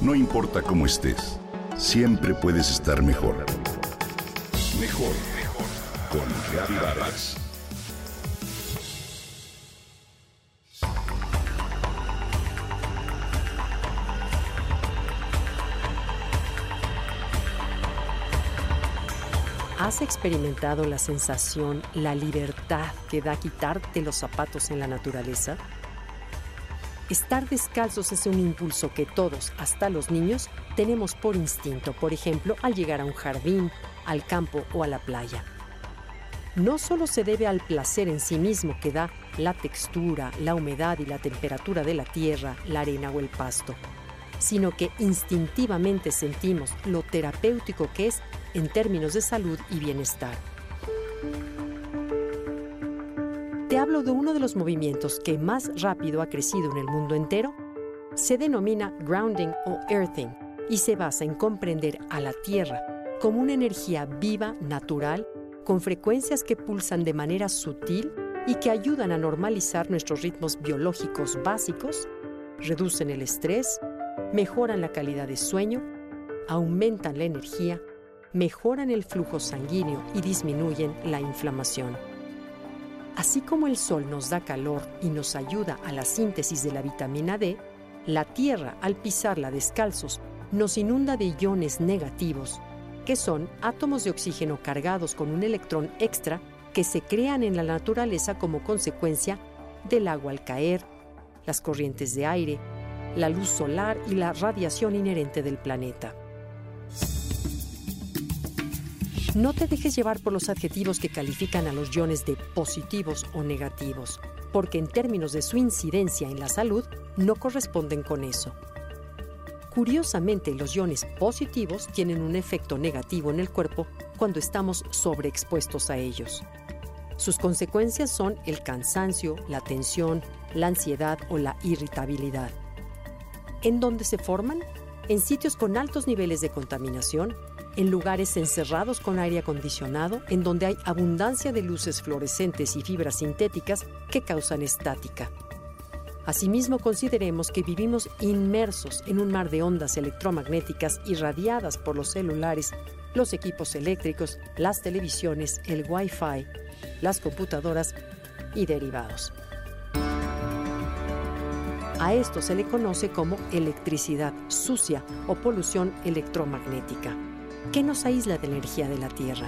No importa cómo estés, siempre puedes estar mejor. Mejor, mejor. Con Vargas. ¿Has experimentado la sensación, la libertad que da quitarte los zapatos en la naturaleza? Estar descalzos es un impulso que todos, hasta los niños, tenemos por instinto, por ejemplo, al llegar a un jardín, al campo o a la playa. No solo se debe al placer en sí mismo que da la textura, la humedad y la temperatura de la tierra, la arena o el pasto, sino que instintivamente sentimos lo terapéutico que es en términos de salud y bienestar. Hablo de uno de los movimientos que más rápido ha crecido en el mundo entero. Se denomina grounding o earthing y se basa en comprender a la Tierra como una energía viva, natural, con frecuencias que pulsan de manera sutil y que ayudan a normalizar nuestros ritmos biológicos básicos, reducen el estrés, mejoran la calidad de sueño, aumentan la energía, mejoran el flujo sanguíneo y disminuyen la inflamación. Así como el sol nos da calor y nos ayuda a la síntesis de la vitamina D, la Tierra, al pisarla descalzos, nos inunda de iones negativos, que son átomos de oxígeno cargados con un electrón extra que se crean en la naturaleza como consecuencia del agua al caer, las corrientes de aire, la luz solar y la radiación inherente del planeta. No te dejes llevar por los adjetivos que califican a los iones de positivos o negativos, porque en términos de su incidencia en la salud no corresponden con eso. Curiosamente, los iones positivos tienen un efecto negativo en el cuerpo cuando estamos sobreexpuestos a ellos. Sus consecuencias son el cansancio, la tensión, la ansiedad o la irritabilidad. ¿En dónde se forman? En sitios con altos niveles de contaminación, en lugares encerrados con aire acondicionado, en donde hay abundancia de luces fluorescentes y fibras sintéticas que causan estática. Asimismo, consideremos que vivimos inmersos en un mar de ondas electromagnéticas irradiadas por los celulares, los equipos eléctricos, las televisiones, el Wi-Fi, las computadoras y derivados. A esto se le conoce como electricidad sucia o polución electromagnética. ¿Qué nos aísla de la energía de la Tierra?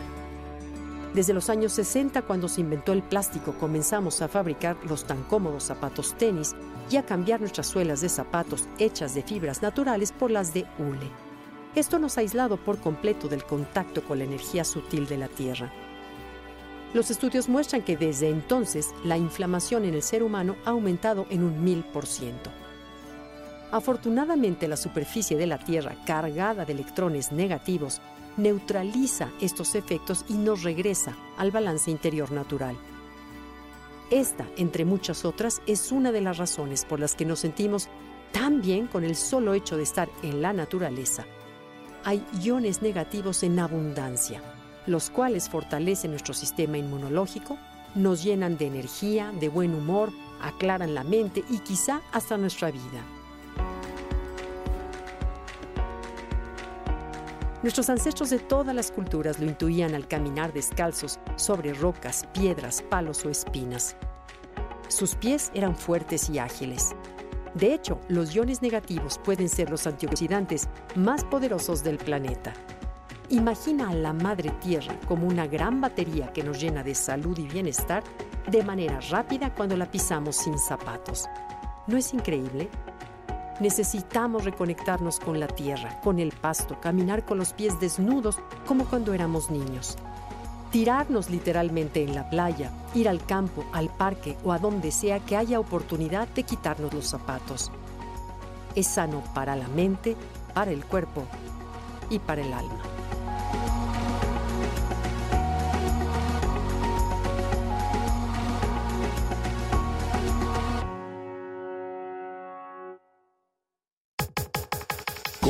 Desde los años 60, cuando se inventó el plástico, comenzamos a fabricar los tan cómodos zapatos tenis y a cambiar nuestras suelas de zapatos hechas de fibras naturales por las de hule. Esto nos ha aislado por completo del contacto con la energía sutil de la Tierra. Los estudios muestran que desde entonces la inflamación en el ser humano ha aumentado en un mil por ciento. Afortunadamente la superficie de la Tierra cargada de electrones negativos neutraliza estos efectos y nos regresa al balance interior natural. Esta, entre muchas otras, es una de las razones por las que nos sentimos tan bien con el solo hecho de estar en la naturaleza. Hay iones negativos en abundancia, los cuales fortalecen nuestro sistema inmunológico, nos llenan de energía, de buen humor, aclaran la mente y quizá hasta nuestra vida. Nuestros ancestros de todas las culturas lo intuían al caminar descalzos sobre rocas, piedras, palos o espinas. Sus pies eran fuertes y ágiles. De hecho, los iones negativos pueden ser los antioxidantes más poderosos del planeta. Imagina a la Madre Tierra como una gran batería que nos llena de salud y bienestar de manera rápida cuando la pisamos sin zapatos. ¿No es increíble? Necesitamos reconectarnos con la tierra, con el pasto, caminar con los pies desnudos como cuando éramos niños. Tirarnos literalmente en la playa, ir al campo, al parque o a donde sea que haya oportunidad de quitarnos los zapatos. Es sano para la mente, para el cuerpo y para el alma.